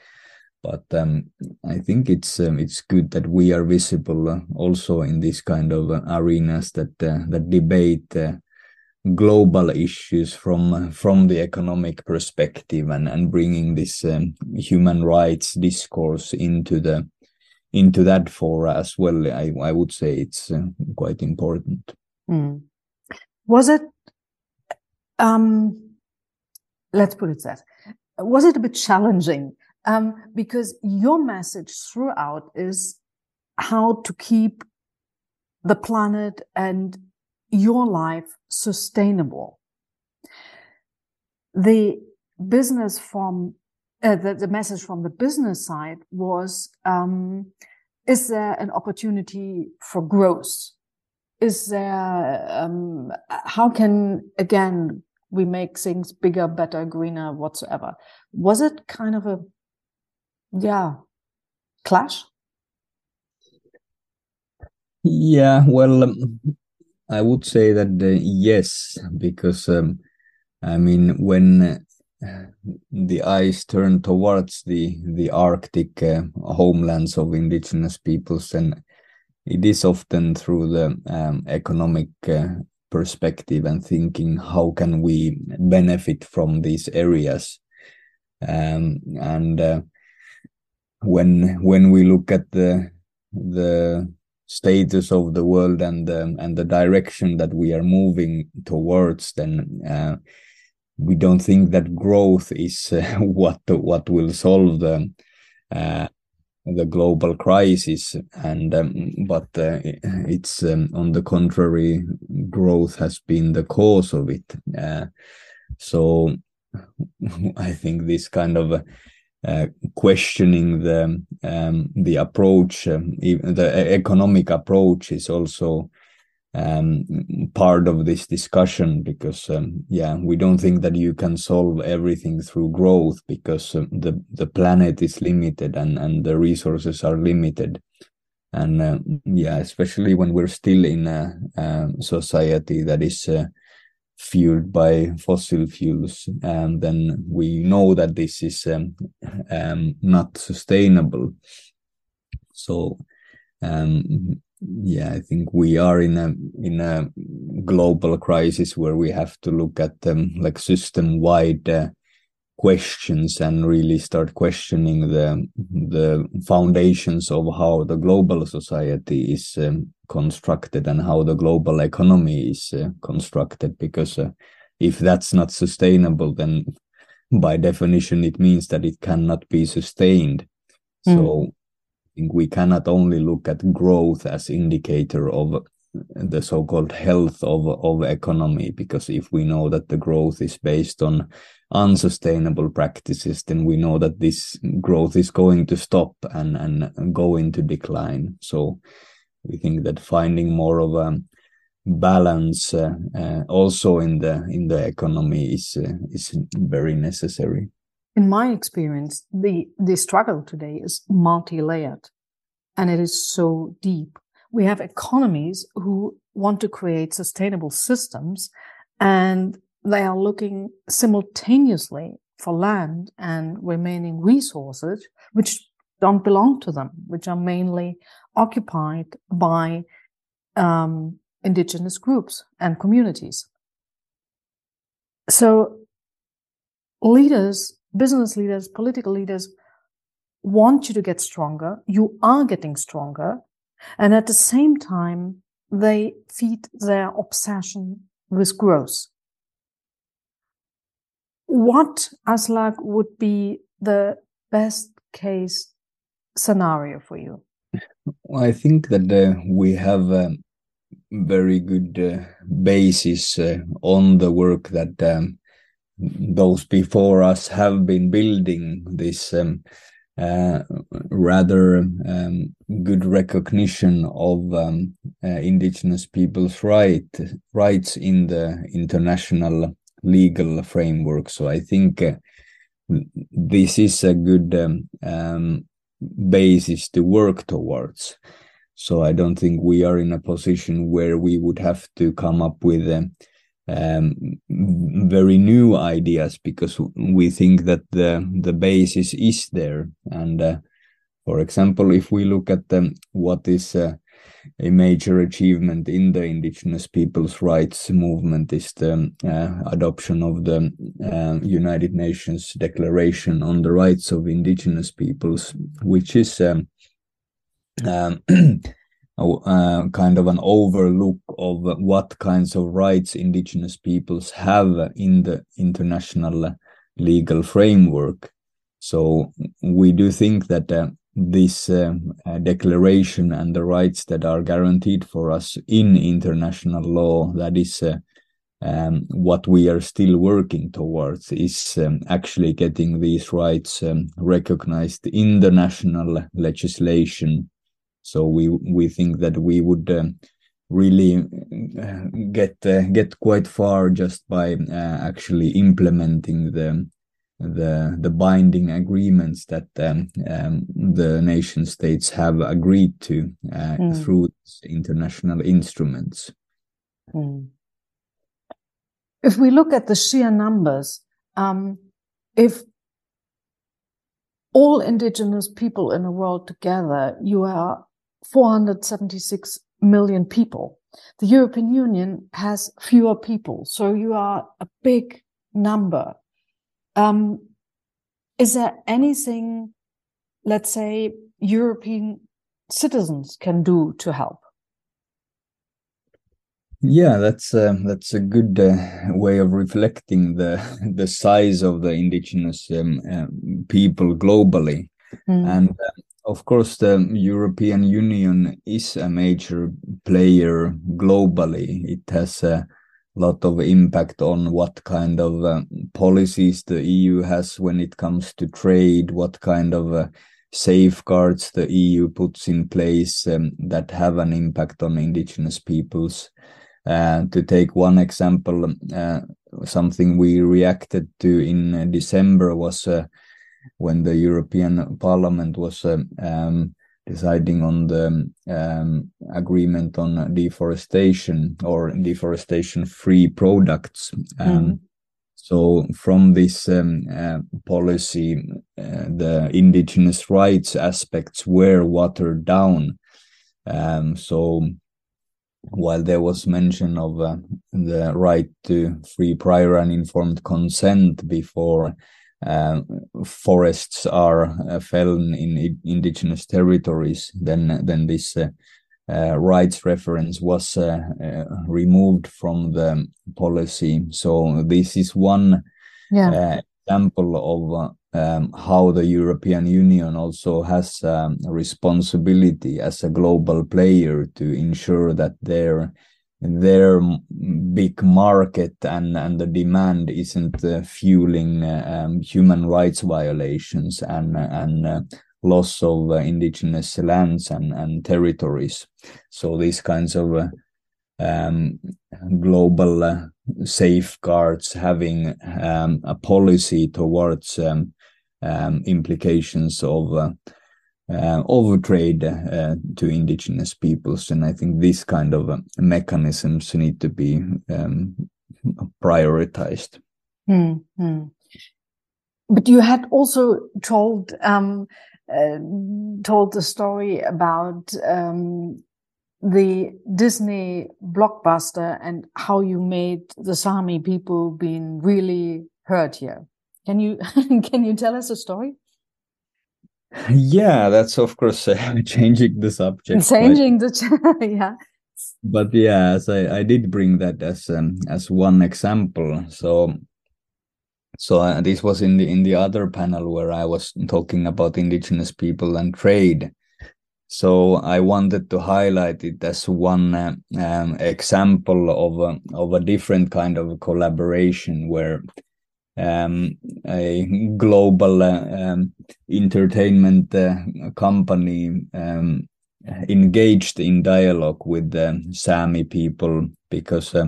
but um, I think it's um, it's good that we are visible uh, also in this kind of uh, arenas that that debate global issues from from the economic perspective and and bringing this um, human rights discourse into the into that fora as well i i would say it's uh, quite important mm. was it um let's put it that was it a bit challenging um because your message throughout is how to keep the planet and your life sustainable. The business from uh, the, the message from the business side was um, is there an opportunity for growth? Is there um, how can again we make things bigger better greener whatsoever? Was it kind of a yeah clash? Yeah well um, I would say that uh, yes, because um, I mean when uh, the eyes turn towards the the Arctic uh, homelands of indigenous peoples, and it is often through the um, economic uh, perspective and thinking how can we benefit from these areas? Um, and uh, when when we look at the the status of the world and the, and the direction that we are moving towards then uh, we don't think that growth is uh, what what will solve the uh, the global crisis. And um, but uh, it's um, on the contrary growth has been the cause of it. Uh, so i think this kind of uh, questioning the um, the approach um, the economic approach is also um, part of this discussion because um, yeah we don't think that you can solve everything through growth because uh, the the planet is limited and and the resources are limited. And uh, yeah especially when we're still in a, a society that is uh, fueled by fossil fuels and then we know that this is um, um, not sustainable. So um, yeah i think we are in a in a global crisis where we have to look at them like system wide uh, questions and really start questioning the the foundations of how the global society is um, constructed and how the global economy is uh, constructed because uh, if that's not sustainable then by definition it means that it cannot be sustained mm. so think we cannot only look at growth as indicator of the so-called health of, of economy because if we know that the growth is based on unsustainable practices then we know that this growth is going to stop and and go into decline so we think that finding more of a balance uh, uh, also in the in the economy is uh, is very necessary in my experience, the, the struggle today is multi-layered and it is so deep. We have economies who want to create sustainable systems and they are looking simultaneously for land and remaining resources which don't belong to them, which are mainly occupied by um, indigenous groups and communities. So leaders business leaders, political leaders want you to get stronger. You are getting stronger. And at the same time, they feed their obsession with growth. What, Aslak, would be the best case scenario for you? Well, I think that uh, we have a very good uh, basis uh, on the work that um, those before us have been building this um, uh, rather um, good recognition of um, uh, indigenous people's right rights in the international legal framework. So I think uh, this is a good um, um, basis to work towards. So I don't think we are in a position where we would have to come up with um, um, very new ideas because we think that the the basis is there. And uh, for example, if we look at the, what is uh, a major achievement in the indigenous peoples' rights movement is the uh, adoption of the uh, United Nations Declaration on the Rights of Indigenous Peoples, which is um, um, uh, kind of an overlook of what kinds of rights indigenous peoples have in the international legal framework. So we do think that uh, this uh, uh, declaration and the rights that are guaranteed for us in international law, that is uh, um, what we are still working towards, is um, actually getting these rights um, recognized in the national legislation. So we we think that we would um, really uh, get uh, get quite far just by uh, actually implementing the the the binding agreements that um, um, the nation states have agreed to mm. through international instruments. Mm. If we look at the sheer numbers, um, if all indigenous people in the world together, you are 476 million people. The European Union has fewer people, so you are a big number. Um, is there anything, let's say, European citizens can do to help? Yeah, that's uh, that's a good uh, way of reflecting the the size of the indigenous um, uh, people globally, mm. and uh, of course the European Union is a major player globally. It has a lot of impact on what kind of uh, policies the EU has when it comes to trade, what kind of uh, safeguards the EU puts in place um, that have an impact on indigenous peoples. Uh, to take one example, uh, something we reacted to in uh, December was uh, when the European Parliament was um, um deciding on the um, agreement on deforestation or deforestation-free products. Mm. So from this um, uh, policy, uh, the indigenous rights aspects were watered down. Um, so while there was mention of uh, the right to free, prior, and informed consent before uh, forests are uh, felled in indigenous territories, then then this uh, uh, rights reference was uh, uh, removed from the policy. So this is one yeah. example of um, how the European Union also has um, a responsibility as a global player to ensure that their their big market and and the demand isn't uh, fueling uh, um, human rights violations and and uh, loss of uh, indigenous lands and, and territories. So these kinds of uh, um, global uh, safeguards having um, a policy towards um, um implications of uh, uh, of trade uh, to indigenous peoples, and I think these kind of mechanisms need to be um, prioritized. Mm -hmm. But you had also told um, uh, told the story about um, the Disney blockbuster and how you made the Sami people being really hurt here. Can you can you tell us a story? Yeah, that's of course uh, changing the subject. Changing the yeah. But yeah, as I, I did bring that as um, as one example. So so uh, this was in the in the other panel where I was talking about indigenous people and trade. So I wanted to highlight it as one uh, um, example of a, of a different kind of collaboration where um, a global uh, um, entertainment uh, company um, engaged in dialogue with the Sami people because uh,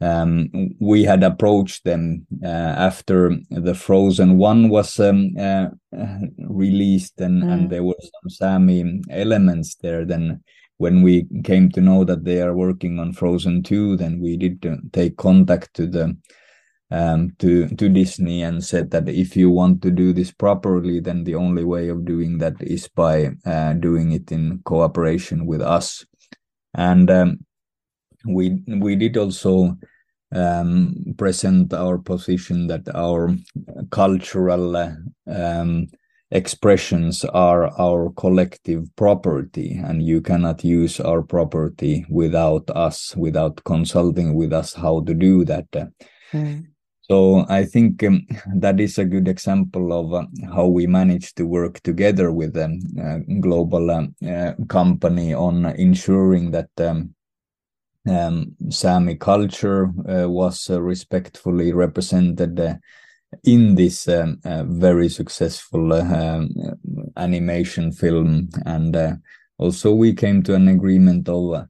um, we had approached them uh, after the Frozen One was um, uh, released, and, mm. and there were some Sami elements there. Then, when we came to know that they are working on Frozen Two, then we did uh, take contact to the um, to to Disney and said that if you want to do this properly, then the only way of doing that is by uh, doing it in cooperation with us. And um, we we did also um, present our position that our cultural um, expressions are our collective property and you cannot use our property without us without consulting with us how to do that mm. So i think um, that is a good example of uh, how we manage to work together with a uh, global uh, uh, company on ensuring that um, um, Sami culture uh, was uh, respectfully represented uh, in this um, very successful um, animation film. And also, we came to an agreement of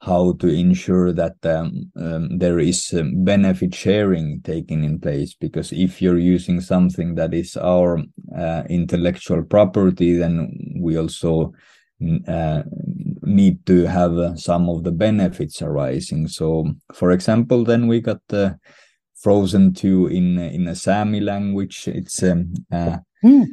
how to ensure that um, um, there is um, benefit sharing taking in place. Because if you're using something that is our intellectual property, then we also uh, need to have uh, some of the benefits arising. So, for example, then we got the Frozen 2 in in a Sami language. It's uh, mm.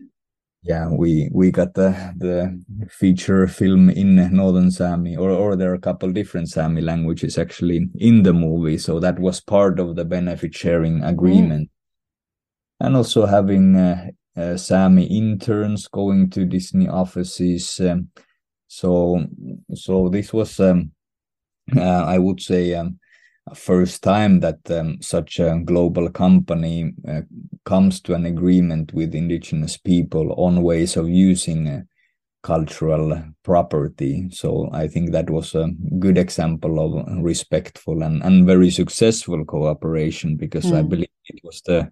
Yeah, we we got the the feature film in Northern Sami, or or there are a couple different Sami languages actually in the movie, so that was part of the benefit sharing agreement, mm. and also having uh, uh, Sami interns going to Disney offices. Um, so so this was, um, uh, I would say. Um, first time that um, such a global company uh, comes to an agreement with indigenous people on ways of using uh, cultural property. So I think that was a good example of respectful and, and very successful cooperation because mm. I hmm. believe it was the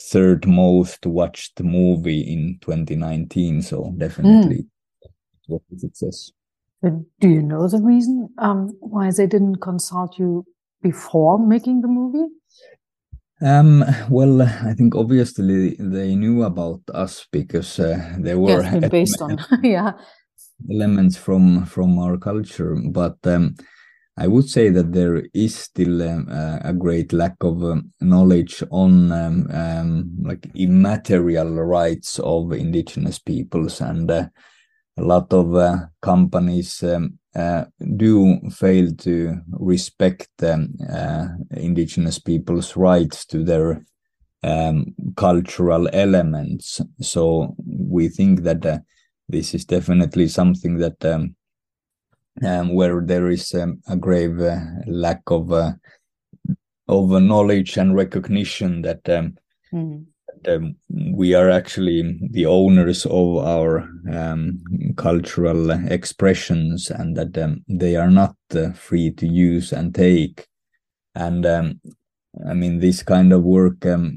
third most watched movie in 2019. So definitely mm. it was a success. Do you know the reason um, why they didn't consult you before making the movie? Um, well, I think obviously they knew about us because uh, they were yes, based on yeah elements from from our culture. But um, I would say that there is still um, uh, a great lack of um, knowledge on um, um, like immaterial rights of indigenous peoples, and uh, a lot of uh, companies um, uh, do fail to respect um, uh, indigenous people's rights to their um, cultural elements. So we think that uh, this is definitely something that um, um where there is um, a grave uh, lack of uh, of knowledge and recognition that mm um, we are actually the owners of our um, cultural expressions and that um, they are not uh, free to use and take. And um, i mean this kind of work um,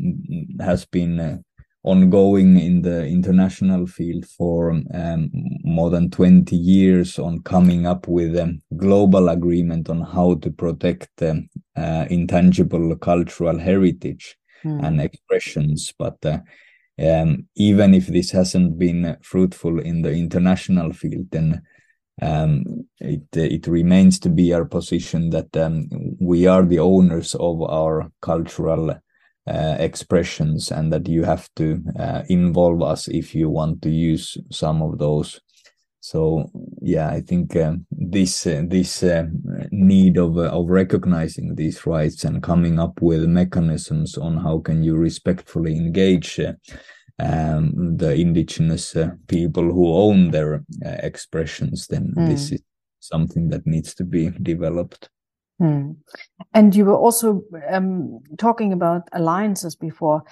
has been uh, ongoing in the international field for um, more than 20 years on coming up with a global agreement on how to protect uh, intangible cultural heritage mm. and expressions. But uh, um, even if this hasn't been fruitful in the international field, then um, it it remains to be our position that um, we are the owners of our cultural uh, expressions, and that you have to uh, involve us if you want to use some of those so yeah i think um, this uh, this uh, need of uh, of recognizing these rights and coming up with mechanisms on how can you respectfully engage uh, um, the indigenous uh, people who own their uh, expressions then mm. this is something that needs to be developed mm. and you were also um, talking about alliances before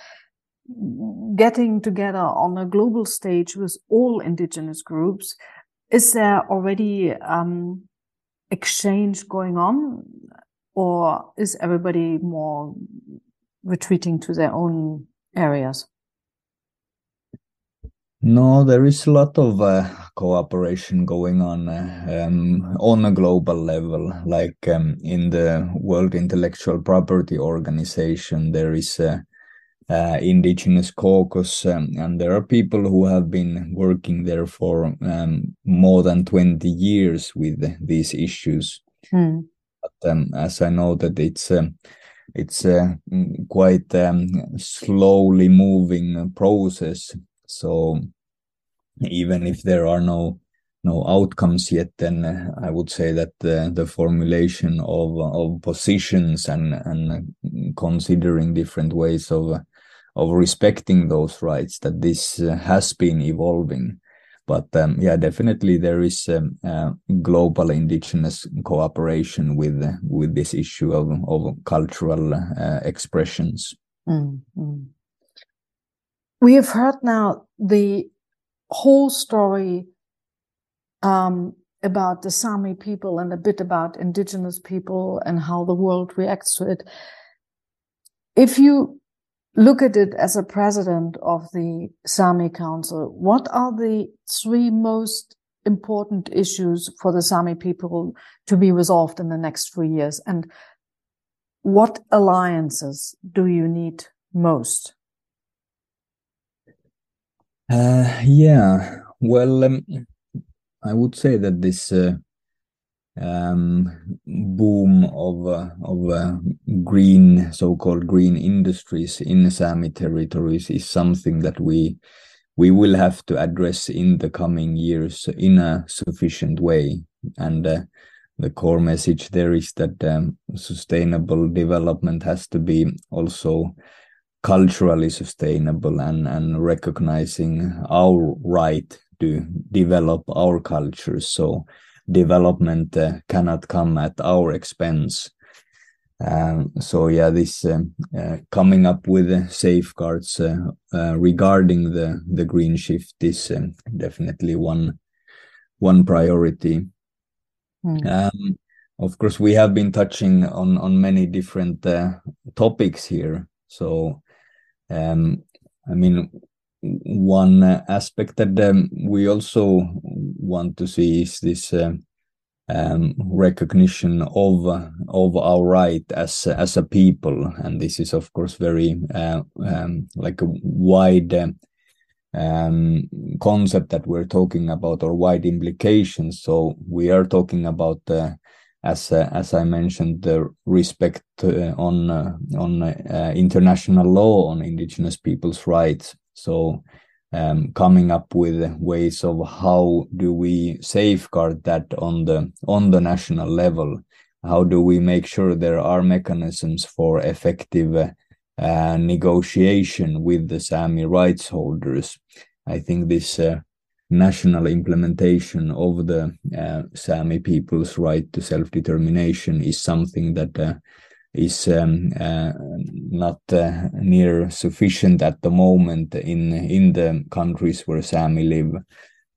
getting together on a global stage with all indigenous groups is there already um, exchange going on, or is everybody more retreating to their own areas? No, there is a lot of uh, cooperation going on um, on a global level. Like um, in the World Intellectual Property Organization, there is uh, uh, indigenous caucus um, and there are people who have been working there for um, more than 20 years with these issues mm. but um, as i know that it's um, it's a quite um, slowly moving process so even if there are no no outcomes yet then uh, i would say that the, the formulation of of positions and and considering different ways of of respecting those rights that this uh, has been evolving but um, yeah definitely there is um, uh, global indigenous cooperation with uh, with this issue of, of cultural uh, expressions mm -hmm. we have heard now the whole story um, about the Sami people and a bit about indigenous people and how the world reacts to it. If you look at it as a president of the Sami Council, what are the three most important issues for the Sami people to be resolved in the next three years? And what alliances do you need most? Uh, yeah, well, um, I would say that this uh, um, boom of uh, of uh, green so-called green industries in Sami territories is something that we we will have to address in the coming years in a sufficient way. And uh, the core message there is that um, sustainable development has to be also culturally sustainable and, and recognizing our right to develop our cultures. So development uh, cannot come at our expense. Um, so yeah, this uh, uh, coming up with safeguards uh, uh, regarding the the green shift is um, definitely one one priority. Mm. Um, of course, we have been touching on on many different uh, topics here. So, um, I mean, one aspect that um, we also want to see is this uh, um, recognition of of our right as as a people, and this is of course very uh, um, like a wide um, concept that we're talking about or wide implications. So we are talking about uh, as uh, as I mentioned, the respect uh, on uh, on uh, international law on indigenous people's rights. So um, coming up with ways of how do we safeguard that on the on the national level. How do we make sure there are mechanisms for effective uh, negotiation with the Sami rights holders. I think this uh, national implementation of the uh, Sami people's right to self determination is something that uh, is um, uh, not uh, near sufficient at the moment in in the countries where Sami live.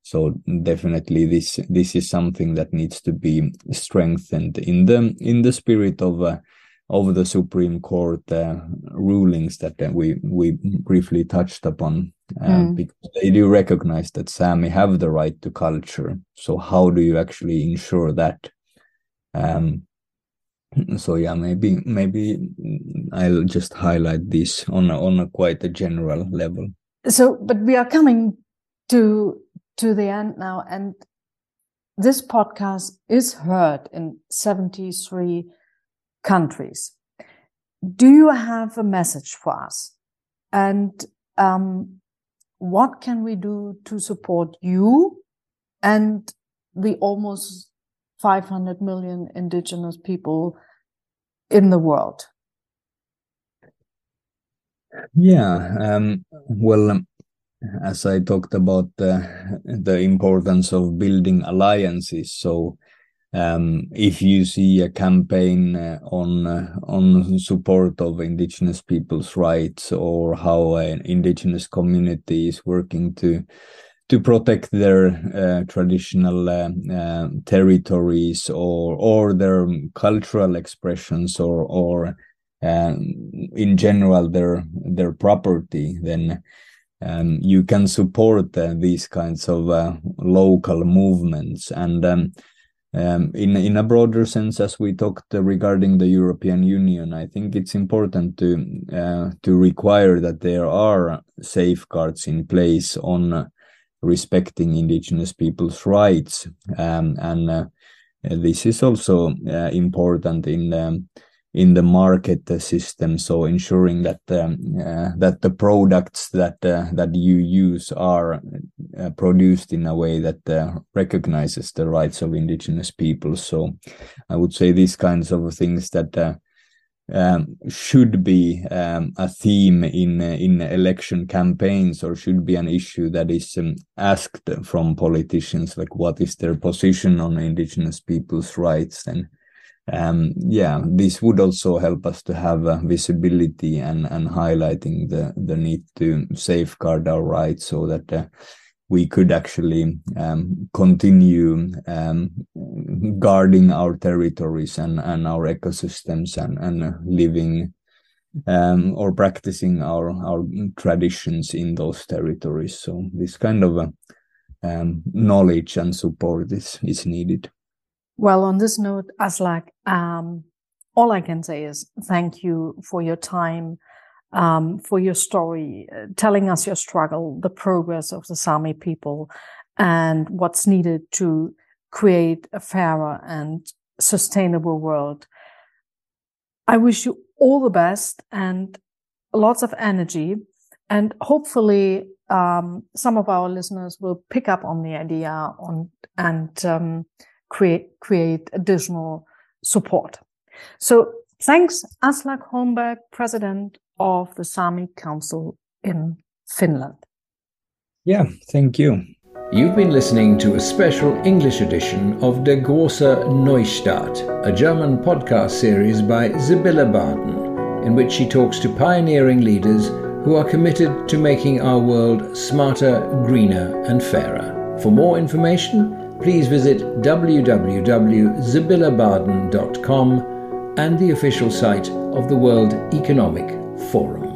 So definitely this this is something that needs to be strengthened in the in the spirit of uh, of the Supreme Court uh, rulings that uh, we we briefly touched upon, mm. because they do recognize that Sami have the right to culture. So how do you actually ensure that? Um, so yeah, maybe maybe I'll just highlight this on a, on a quite a general level. So, but we are coming to to the end now, and this podcast is heard in seventy three countries. Do you have a message for us? And um, what can we do to support you and the almost 500 million indigenous people in the world? Yeah, um, well, um, as I talked about uh, the importance of building alliances, so um, if you see a campaign uh, on uh, on support of indigenous people's rights or how an indigenous community is working to to protect their uh, traditional uh, uh, territories or or their cultural expressions or or um, in general their their property then um, you can support uh, these kinds of local movements. And um, um, in in a broader sense, as we talked uh, regarding the European Union, I think it's important to uh, to require that there are safeguards in place on uh, respecting indigenous people's rights, um, and uh, this is also uh, important in um, in the market system. So ensuring that um, uh, that the products that uh, that you use are uh, produced in a way that uh, recognizes the rights of indigenous people. So i would say these kinds of things that um, should be um, a theme in in election campaigns or should be an issue that is um, asked from politicians like what is their position on indigenous people's rights? And um, yeah, this would also help us to have uh, visibility and and highlighting the the need to safeguard our rights so that uh, we could actually um, continue um, guarding our territories and and our ecosystems and and living um, or practicing our our traditions in those territories. So this kind of um, knowledge and support is is needed. Well, on this note, Aslak, um, all I can say is thank you for your time, um, for your story, uh, telling us your struggle, the progress of the Sami people, and what's needed to create a fairer and sustainable world. I wish you all the best and lots of energy, and hopefully, um, some of our listeners will pick up on the idea on and um, create create additional support. So thanks, Aslak Holmberg, President of the Sami Council in Finland. Yeah, thank you. You've been listening to a special English edition of Der große Neustart, a German podcast series by Sibylle Baden, in which she talks to pioneering leaders who are committed to making our world smarter, greener, and fairer. For more information, please visit www.sibyllebaden.com and the official site of the World Economic Forum.